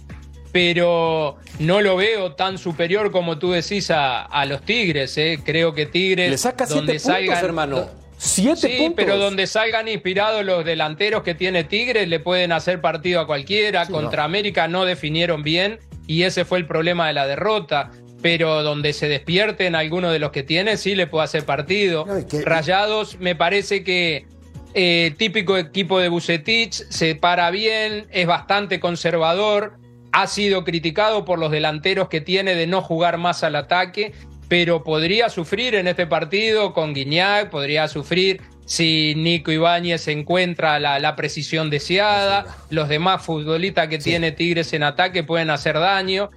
pero no lo veo tan superior como tú decís a, a los Tigres. eh. Creo que Tigres... Le saca siete donde puntos, salgan- hermano. Siete Sí, puntos. pero donde salgan inspirados los delanteros que tiene Tigres, le pueden hacer partido a cualquiera. Contra América no definieron bien y ese fue el problema de la derrota. Pero donde se despierten algunos de los que tiene, sí le puede hacer partido. No, y que- Rayados, me parece que eh, típico equipo de Bucetich, se para bien, es bastante conservador, ha sido criticado por los delanteros que tiene de no jugar más al ataque, pero podría sufrir en este partido con Guiñac, podría sufrir si Nico Ibáñez encuentra la, la precisión deseada, los demás futbolistas que tiene Tigres en ataque pueden hacer daño.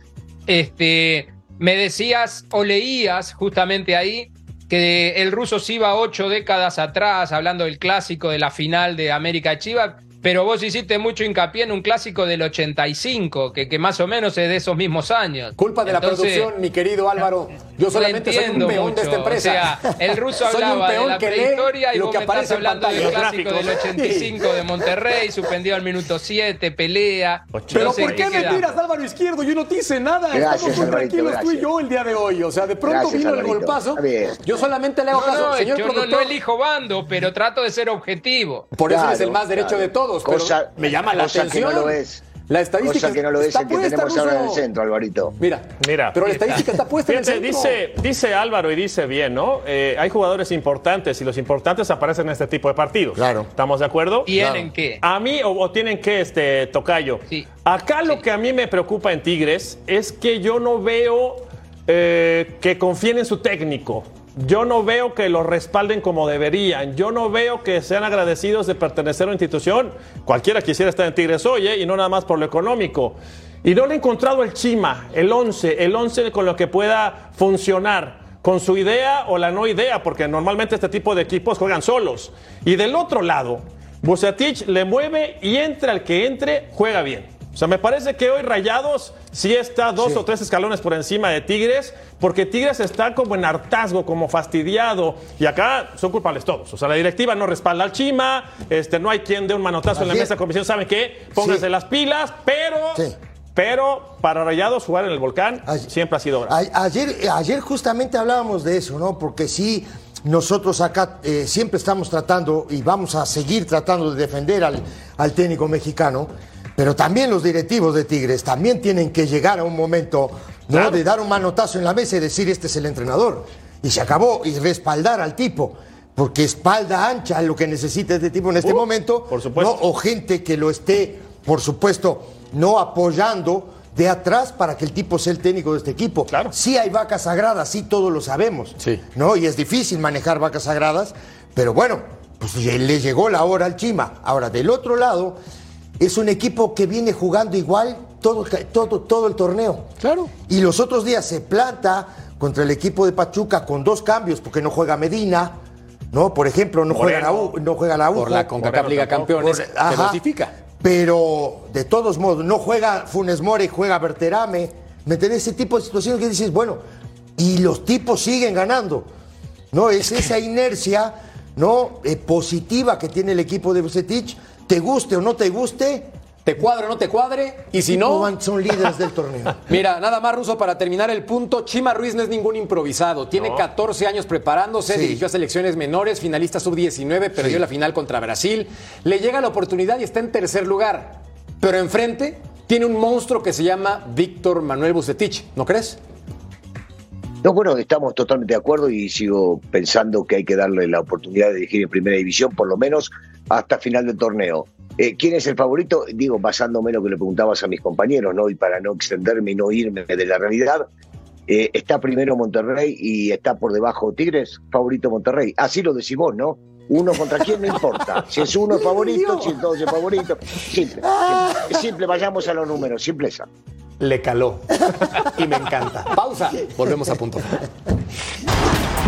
Este, me decías o leías justamente ahí que el ruso se iba ocho décadas atrás, hablando del clásico de la final de América Chivas, pero vos hiciste mucho hincapié en un clásico del 85, que, que más o menos es de esos mismos años. Culpa de la producción, mi querido Álvaro. Yo solamente soy un entiendo peón de esta mucho. empresa. O sea, el ruso [laughs] hablaba de la prehistoria y lo vos que me estás aparece en hablando del Los clásico del [laughs] gráficos. 85 de Monterrey, suspendido al minuto 7, pelea. Pero ¿por qué me tiras, Álvaro Izquierdo? Yo no te hice nada. Gracias, Estamos muy tranquilos tú y gracias. yo el día de hoy. O sea, de pronto Gracias, vino el golpazo. Yo solamente le hago No, caso, no, señor yo no, productor. no elijo bando, pero trato de ser objetivo. Por eso eres Claro, el más derecho claro. de todos. Cosa- pero me llama la cosa que atención. no lo es. La estadística Cosa que no lo es está el que puesta, tenemos ahora en el centro, Alvarito. Mira, Mira. pero la estadística está puesta en el centro. dice, dice Álvaro y dice bien, ¿no? Eh, hay jugadores importantes y los importantes aparecen en este tipo de partidos. Claro. ¿Estamos de acuerdo? ¿Tienen que? A mí, o, o tienen que, este, Tocayo. Sí. Acá lo Sí. que a mí me preocupa en Tigres es que yo no veo eh, que confíen en su técnico. Yo no veo que lo respalden como deberían. Yo no veo que sean agradecidos de pertenecer a una institución. Cualquiera quisiera estar en Tigres hoy, ¿eh? y no nada más por lo económico. Y no le he encontrado el chima, el 11, el 11 con lo que pueda funcionar con su idea o la no idea, porque normalmente este tipo de equipos juegan solos. Y del otro lado, Bucetich le mueve y entra el que entre, juega bien. O sea, me parece que hoy Rayados sí está dos o tres escalones por encima de Tigres, porque Tigres está como en hartazgo, como fastidiado, y acá son culpables todos. O sea, la directiva no respalda al Chima, este, no hay quien dé un manotazo en la mesa es. de comisión, ¿saben qué? Pónganse Sí. las pilas, pero... Sí. Pero para Rayados jugar en el volcán siempre ha sido bravo. Ayer, ayer justamente hablábamos de eso, ¿no? Porque sí, nosotros acá eh, siempre estamos tratando y vamos a seguir tratando de defender al, al técnico mexicano, pero también los directivos de Tigres también tienen que llegar a un momento, ¿no? Claro. De dar un manotazo en la mesa y decir, este es el entrenador. Y se acabó, y respaldar al tipo. Porque espalda ancha lo que necesita este tipo en este Uh, momento. por supuesto. ¿no? o gente que lo esté, por supuesto, no apoyando de atrás para que el tipo sea el técnico de este equipo. Claro. Sí hay vacas sagradas, sí todos lo sabemos. Sí. ¿No? Y es difícil manejar vacas sagradas, pero bueno, pues le llegó la hora al Chima. Ahora, del otro lado, es un equipo que viene jugando igual todo, todo, todo el torneo. Claro. Y los otros días se planta contra el equipo de Pachuca con dos cambios, porque no juega Medina, ¿no? Por ejemplo, no juega la Moreno. U, no juega la U. Por la CONCACAF Liga. Campeones, Por- se ajá. notifica. Pero de todos modos, no juega Funes Mori, juega Berterame. ¿Me entiendes? Ese tipo de situaciones que dices, bueno, y los tipos siguen ganando. ¿No? Es esa inercia, ¿no? Eh, positiva que tiene el equipo de Bucetich. Te guste o no te guste, te cuadre o no te cuadre, y si no... Son líderes del torneo. [laughs] Mira, nada más, Ruso, para terminar el punto, Chima Ruiz no es ningún improvisado. Tiene 14 años preparándose, Sí. dirigió a selecciones menores, finalista sub-19, perdió la final contra Brasil. Le llega la oportunidad y está en tercer lugar. Pero enfrente tiene un monstruo que se llama Víctor Manuel Bucetich, ¿no crees? No, bueno, estamos totalmente de acuerdo y sigo pensando que hay que darle la oportunidad de dirigir en primera división, por lo menos hasta final del torneo. Eh, ¿Quién es el favorito? Digo, basándome en lo que le preguntabas a mis compañeros, ¿no? Y para no extenderme y no irme de la realidad, eh, está primero Monterrey y está por debajo Tigres, favorito Monterrey. Así lo decís vos, ¿no? Uno contra quién no importa. [laughs] Si es uno es favorito, si es dos es favorito. Simple, simple, simple, vayamos a los números, simpleza. Le caló. [laughs] y me encanta. Pausa. Volvemos a punto. [laughs]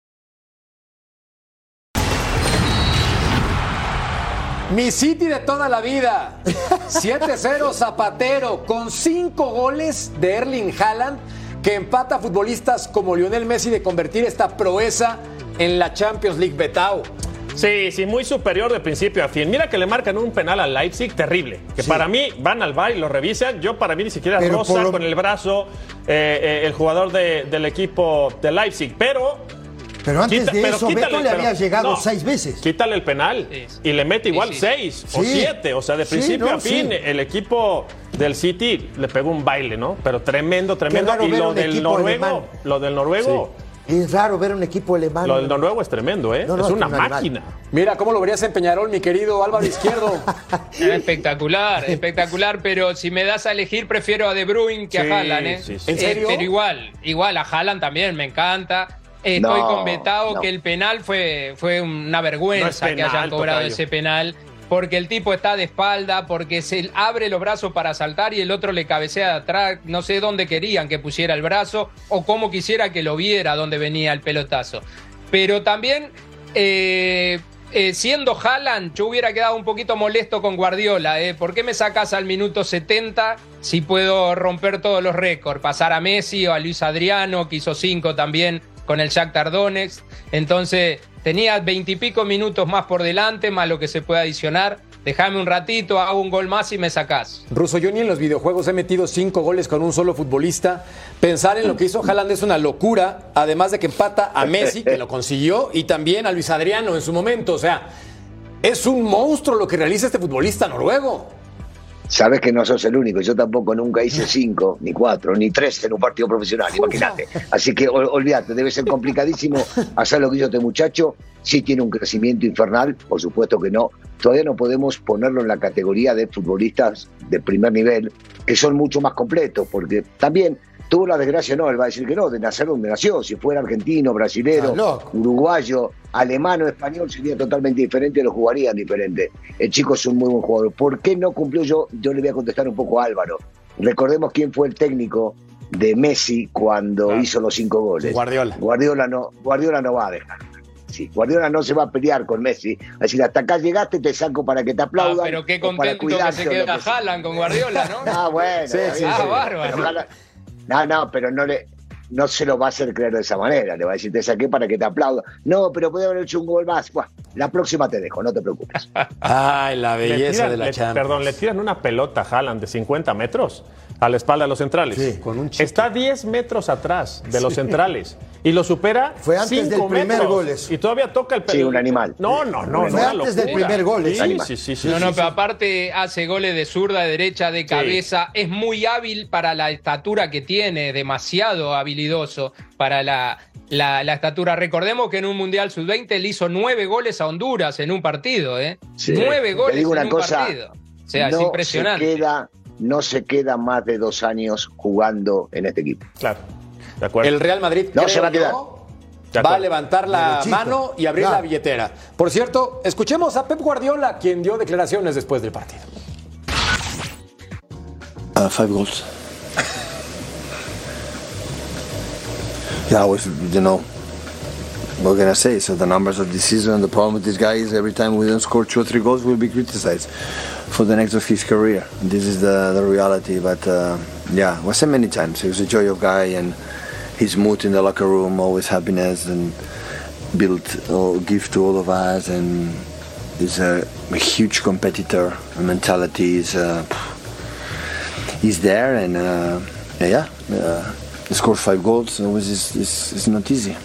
Mi City de toda la vida. 7-0 Zapatero con 5 goles de Erling Haaland que empata a futbolistas como Lionel Messi de convertir esta proeza en la Champions League Betao. Sí, sí, muy superior de principio a fin. Mira que le marcan un penal al Leipzig terrible. Que para mí van al bar y lo revisan. Yo para mí ni siquiera Pero lo- con el brazo eh, eh, el jugador de- del equipo de Leipzig. Pero Pero antes Quita- de pero eso, quítale, Beto le pero- había llegado no. seis veces. Quítale el penal y le mete igual Sí, sí. seis o Sí. siete. O sea, de Sí, principio no, a fin, sí. el equipo del City le pegó un baile, ¿no? Pero tremendo, tremendo. Y lo del noruego, alemán. lo del noruego, Es raro ver un equipo alemán. lo del noruego es tremendo, ¿eh? No, no, es es una un animal. máquina. Mira cómo lo verías en Peñarol, mi querido Álvaro Izquierdo. [laughs] Espectacular, espectacular, pero si me das a elegir prefiero a De Bruyne que Sí, a Haaland, ¿eh? sí, sí. ¿En Eh, serio? pero igual, igual a Haaland también me encanta. Estoy No, con Betao no. que el penal fue, fue una vergüenza No que hayan cobrado tocayo. ese penal. Porque el tipo está de espalda, porque se abre los brazos para saltar y el otro le cabecea de atrás. No sé dónde querían que pusiera el brazo o cómo quisiera que lo viera dónde venía el pelotazo. Pero también, eh, eh, siendo Haaland, yo hubiera quedado un poquito molesto con Guardiola. ¿eh? ¿Por qué me sacas al minuto 70 si puedo romper todos los récords? Pasar a Messi o a Luis Adriano, que hizo cinco también con el Shakhtar Donetsk. Entonces, tenía veintipico minutos más por delante, más lo que se puede adicionar. Déjame un ratito, hago un gol más y me sacás. Ruso, yo ni en los videojuegos he metido cinco goles con un solo futbolista. Pensar en lo que hizo Haaland es una locura, además de que empata a Messi, que lo consiguió, y también a Luis Adriano en su momento. O sea, es un monstruo lo que realiza este futbolista noruego. Sabes que no sos el único, yo tampoco nunca hice [laughs] cinco, ni cuatro, ni tres en un partido profesional, imagínate. Así que ol- olvídate, debe ser complicadísimo [laughs] hacer lo que hizo este muchacho. Sí tiene un crecimiento infernal, por supuesto que no. Todavía no podemos ponerlo en la categoría de futbolistas de primer nivel, que son mucho más completos, porque también tuvo la desgracia, no, él va a decir que no, de nacer donde nació. Si fuera argentino, brasilero, loco. uruguayo, alemán o español sería totalmente diferente, lo jugarían diferente. El chico es un muy buen jugador. ¿Por qué no cumplió yo? Yo le voy a contestar un poco a Álvaro. Recordemos quién fue el técnico de Messi cuando Claro. hizo los cinco goles. Guardiola. Guardiola no, Guardiola no va a dejar. Sí, Guardiola no se va a pelear con Messi. Es decir, hasta acá llegaste, te saco para que te Ah, aplaudan. pero qué o para contento que se queda que. Haaland con Guardiola, ¿no? Ah, bueno. Sí, está sí, bien, sí. pero Ah, bárbaro. No, no, pero no le. No se lo va a hacer creer de esa manera. Le va a decir, te saqué para que te aplauda. No, pero puede haber hecho un gol más. Buah, la próxima te dejo, no te preocupes. [laughs] Ay, la Le belleza tiran- de la le- Champions. Perdón, le tiran una pelota a Haaland de 50 metros a la espalda de los centrales. Sí, con un. Está 10 metros atrás de los centrales y lo supera. Fue antes cinco del primer metros. gol eso. Y todavía toca el Sí, un animal. No, no, no. Fue no, antes del primer gol, Sí, sí, sí, sí, No, no, sí. pero aparte hace goles de zurda, de derecha, de cabeza. Es muy hábil para la estatura que tiene, demasiado habilidoso para la, la, la estatura. Recordemos que en un Mundial Sub-20 le hizo nueve goles a Honduras en un partido, ¿eh? Sí. Nueve goles digo en un cosa, partido. O sea, es impresionante. Se queda, no se queda más de dos años jugando en este equipo. Claro. De acuerdo. El Real Madrid No, creo se va a quedar. va a levantar la mano y abrir la billetera. Por cierto, escuchemos a Pep Guardiola, quien dio declaraciones después del partido. Uh, five goals. yeah, I was, you know, what can I say? So the numbers of this season, the problem with this guy is every time we don't score two or three goals, we'll be criticized for the next of his career. This is the, the reality. But uh, yeah, I said many times, he was a joyous guy and his mood in the locker room, always happiness and built or give to all of us and he's a, a huge competitor. The mentality is uh, he's there and uh, yeah, uh, he scored five goals. It was it's, it's not easy.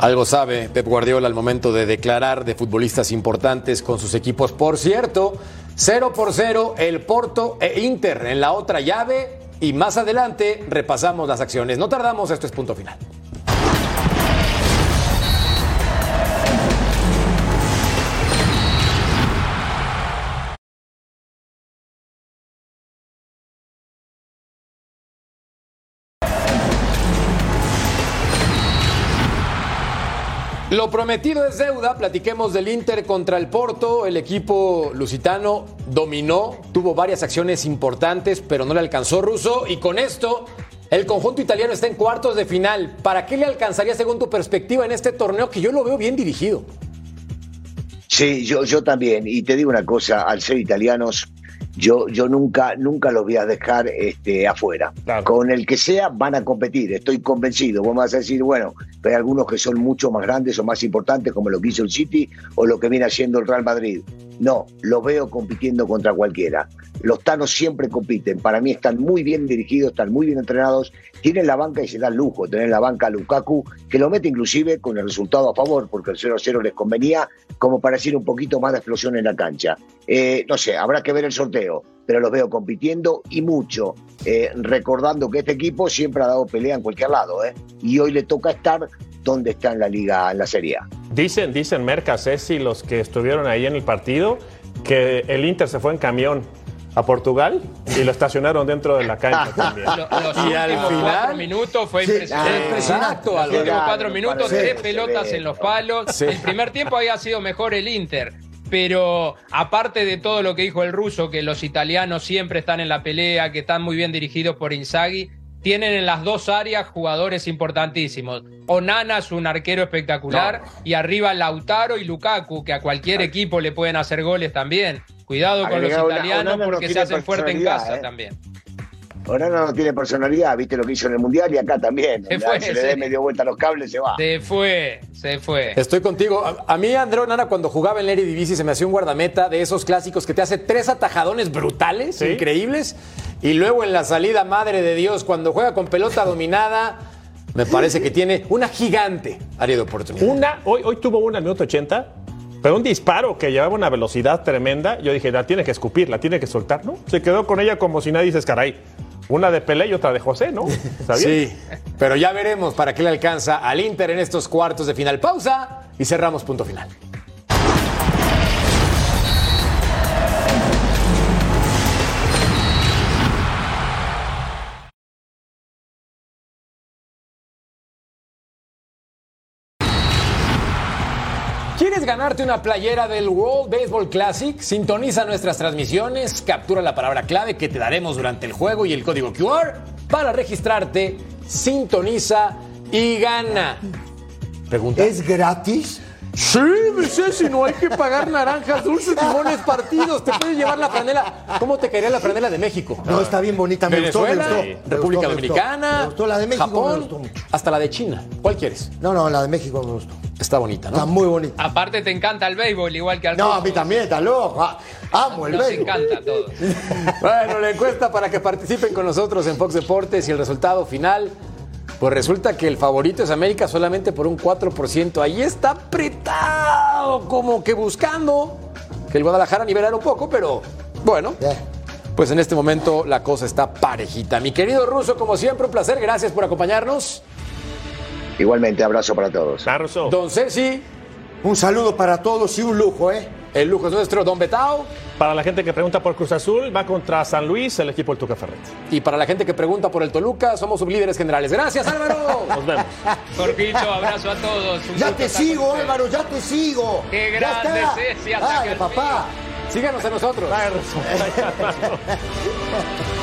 Algo sabe Pep Guardiola al momento de declarar de futbolistas importantes con sus equipos. Por cierto, 0 por 0 el Porto e Inter en la otra llave y más adelante repasamos las acciones. No tardamos, esto es punto final. Lo prometido es deuda. Platiquemos del Inter contra el Porto. El equipo lusitano dominó, tuvo varias acciones importantes, pero no le alcanzó Russo. Y con esto, el conjunto italiano está en cuartos de final. ¿Para qué le alcanzaría según tu perspectiva en este torneo que yo lo veo bien dirigido? Sí, yo, yo también. Y te digo una cosa, al ser italianos, yo, yo nunca, nunca los voy a dejar este, afuera. Claro. Con el que sea van a competir, estoy convencido. Vos me vas a decir, bueno, pero hay algunos que son mucho más grandes o más importantes, como lo que hizo el City o lo que viene haciendo el Real Madrid. No, los veo compitiendo contra cualquiera. Los Tanos siempre compiten. Para mí están muy bien dirigidos, están muy bien entrenados. Tienen la banca y se da el lujo. Tener la banca a Lukaku, que lo mete inclusive con el resultado a favor, porque el 0-0 les convenía, como para decir un poquito más de explosión en la cancha. Eh, no sé, habrá que ver el sorteo, pero los veo compitiendo y mucho. Eh, recordando que este equipo siempre ha dado pelea en cualquier lado, ¿eh? Y hoy le toca estar donde está en la liga, en la Serie A. Dicen, dicen Merca, Ceci, los que estuvieron ahí en el partido, que el Inter se fue en camión a Portugal y lo estacionaron dentro de la cancha [laughs] también. Lo- los Y al últimos final- cuatro minutos fue Sí, impresionante. ah, Exacto, Los últimos cuatro minutos, tres pelotas en los palos. Sí. El primer tiempo había sido mejor el Inter. Pero aparte de todo lo que dijo el ruso, que los italianos siempre están en la pelea, que están muy bien dirigidos por Inzaghi, tienen en las dos áreas jugadores importantísimos. Onana es un arquero espectacular y arriba Lautaro y Lukaku, que a cualquier equipo le pueden hacer goles también. Cuidado con los una- italianos no porque se hacen fuerte en casa ¿eh? también. Ahora no tiene personalidad, viste lo que hizo en el Mundial y acá también. Se fue, se le dé medio vuelta a los cables, se va. Se fue, se fue. Estoy contigo. A, a mí, André Onana, cuando jugaba en la Eredivisie, se me hacía un guardameta de esos clásicos que te hace tres atajadones brutales, Sí. increíbles. Y luego en la salida, madre de Dios, cuando juega con pelota dominada, me parece que tiene una gigante área de oportunidad. Una, hoy, hoy tuvo una al minuto 80, pero un disparo que llevaba una velocidad tremenda. Yo dije, la tiene que escupir, la tiene que soltar, ¿no? Se quedó con ella como si nadie dice, caray. Una de Pelé y otra de José, ¿no? Bien. Sí, pero ya veremos para qué le alcanza al Inter en estos cuartos de final. Pausa y cerramos punto final. ¿Quieres ganarte una playera del World Baseball Classic? Sintoniza nuestras transmisiones, captura la palabra clave que te daremos durante el juego y el código QR para registrarte. Sintoniza y gana. Pregunta. ¿Es gratis? Sí, dice, si no hay que pagar naranjas, dulces, limones, partidos. Te puedes llevar la franela. ¿Cómo te caería la franela de México? No, está bien bonita, me gustó, me gustó. República gustó, me gustó. Dominicana, Me gustó la de México, me Japón, gustó mucho. hasta la de China. ¿Cuál quieres? No, no, la de México me gustó. Está bonita, Está ¿no? muy bonita. Aparte te encanta el béisbol, igual que al No, a mí también, está loco. Ah, Amo el Nos béisbol. encanta a todos. [laughs] Bueno, la encuesta para que participen con nosotros en Fox Deportes y el resultado final. Pues resulta que el favorito es América solamente por un 4%. Ahí está apretado, como que buscando que el Guadalajara nivelara un poco, pero bueno, pues en este momento la cosa está parejita. Mi querido Ruso, como siempre, un placer. Gracias por acompañarnos. Igualmente, abrazo para todos. Don Ceci, Un saludo para todos y un lujo, ¿eh? El lujo es nuestro, Don Betao. Para la gente que pregunta por Cruz Azul, va contra San Luis, el equipo del Tuca Ferretti. Y para la gente que pregunta por el Toluca, somos sublíderes generales. Gracias, Álvaro. [laughs] Nos vemos. Jorgito, abrazo a todos. Un Ya te sigo. Álvaro, ya te sigo. Qué Ya grande, está. Ceci, hasta Ay, papá. Síganos a nosotros. [laughs]